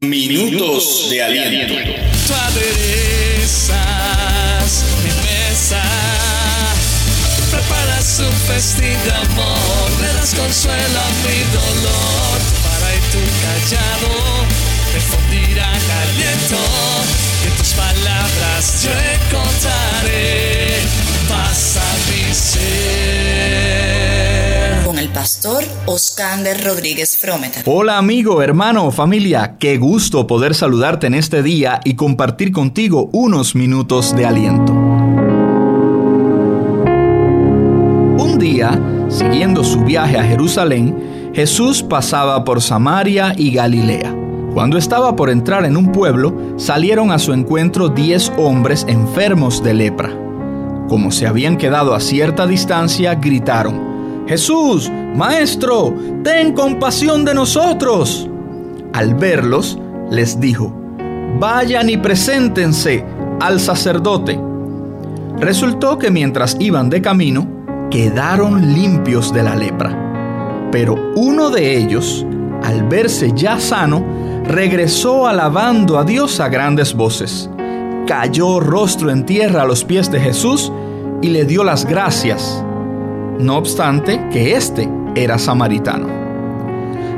Minutos de aliento. Tú aderezas mi mesa, preparas un festín de amor, le das consuelo a mi dolor, para y tu callado Oscander Rodríguez Frometa. Hola amigo, hermano, familia, qué gusto poder saludarte en este día y compartir contigo unos minutos de aliento. Un día, siguiendo su viaje a Jerusalén, Jesús pasaba por Samaria y Galilea. Cuando estaba por entrar en un pueblo, salieron a su encuentro diez hombres enfermos de lepra. Como se habían quedado a cierta distancia, gritaron, Jesús, Maestro, ten compasión de nosotros. Al verlos, les dijo, Vayan y preséntense al sacerdote. Resultó que mientras iban de camino, quedaron limpios de la lepra. Pero uno de ellos, al verse ya sano, regresó alabando a Dios a grandes voces. Cayó rostro en tierra a los pies de Jesús y le dio las gracias no obstante que éste era samaritano.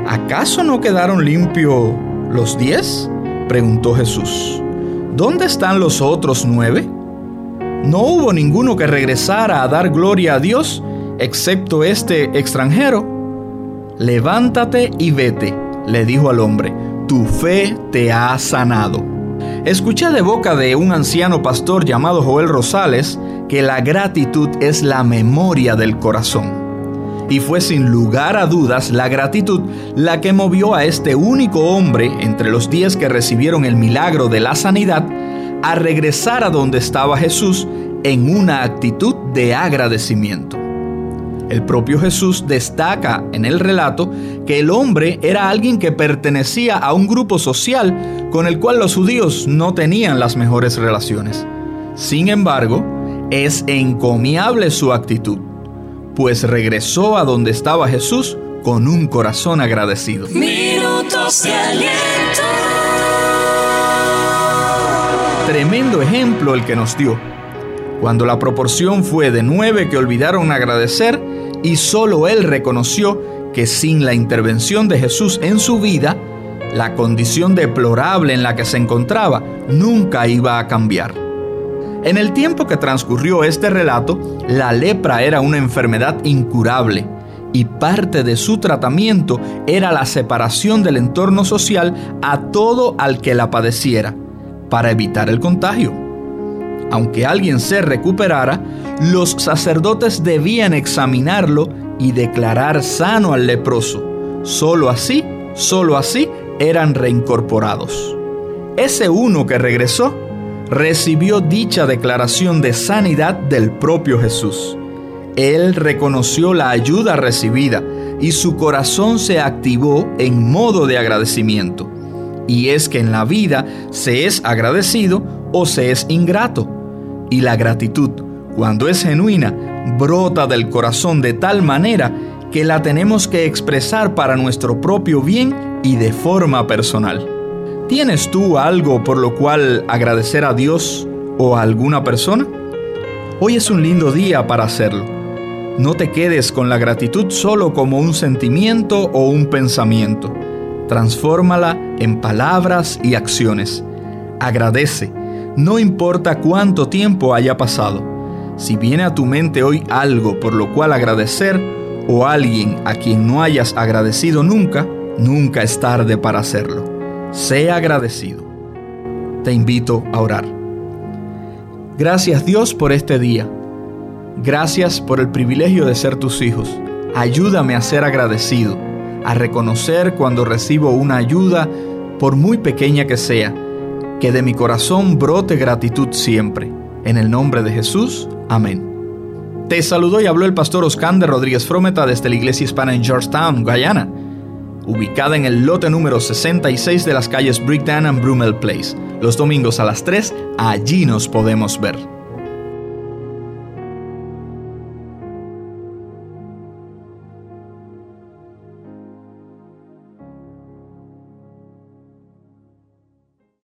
¿Acaso no quedaron limpios los diez? preguntó Jesús. ¿Dónde están los otros nueve? No hubo ninguno que regresara a dar gloria a Dios, excepto este extranjero. Levántate y vete, le dijo al hombre, tu fe te ha sanado. Escuché de boca de un anciano pastor llamado Joel Rosales que la gratitud es la memoria del corazón. Y fue sin lugar a dudas la gratitud la que movió a este único hombre entre los diez que recibieron el milagro de la sanidad a regresar a donde estaba Jesús en una actitud de agradecimiento. El propio Jesús destaca en el relato que el hombre era alguien que pertenecía a un grupo social con el cual los judíos no tenían las mejores relaciones. Sin embargo, es encomiable su actitud, pues regresó a donde estaba Jesús con un corazón agradecido. Minutos de aliento. Tremendo ejemplo el que nos dio. Cuando la proporción fue de nueve que olvidaron agradecer y solo él reconoció que sin la intervención de Jesús en su vida, la condición deplorable en la que se encontraba nunca iba a cambiar. En el tiempo que transcurrió este relato, la lepra era una enfermedad incurable y parte de su tratamiento era la separación del entorno social a todo al que la padeciera, para evitar el contagio. Aunque alguien se recuperara, los sacerdotes debían examinarlo y declarar sano al leproso. Solo así, solo así eran reincorporados. Ese uno que regresó recibió dicha declaración de sanidad del propio Jesús. Él reconoció la ayuda recibida y su corazón se activó en modo de agradecimiento. Y es que en la vida se es agradecido o se es ingrato. Y la gratitud, cuando es genuina, brota del corazón de tal manera que la tenemos que expresar para nuestro propio bien y de forma personal. ¿Tienes tú algo por lo cual agradecer a Dios o a alguna persona? Hoy es un lindo día para hacerlo. No te quedes con la gratitud solo como un sentimiento o un pensamiento. Transfórmala en palabras y acciones. Agradece, no importa cuánto tiempo haya pasado. Si viene a tu mente hoy algo por lo cual agradecer o alguien a quien no hayas agradecido nunca, nunca es tarde para hacerlo. Sea agradecido. Te invito a orar. Gracias Dios por este día. Gracias por el privilegio de ser tus hijos. Ayúdame a ser agradecido, a reconocer cuando recibo una ayuda, por muy pequeña que sea, que de mi corazón brote gratitud siempre. En el nombre de Jesús, amén. Te saludó y habló el pastor Oscar Rodríguez Frometa desde la Iglesia Hispana en Georgetown, Guyana ubicada en el lote número 66 de las calles Bricktown and Brumel Place. Los domingos a las 3, allí nos podemos ver.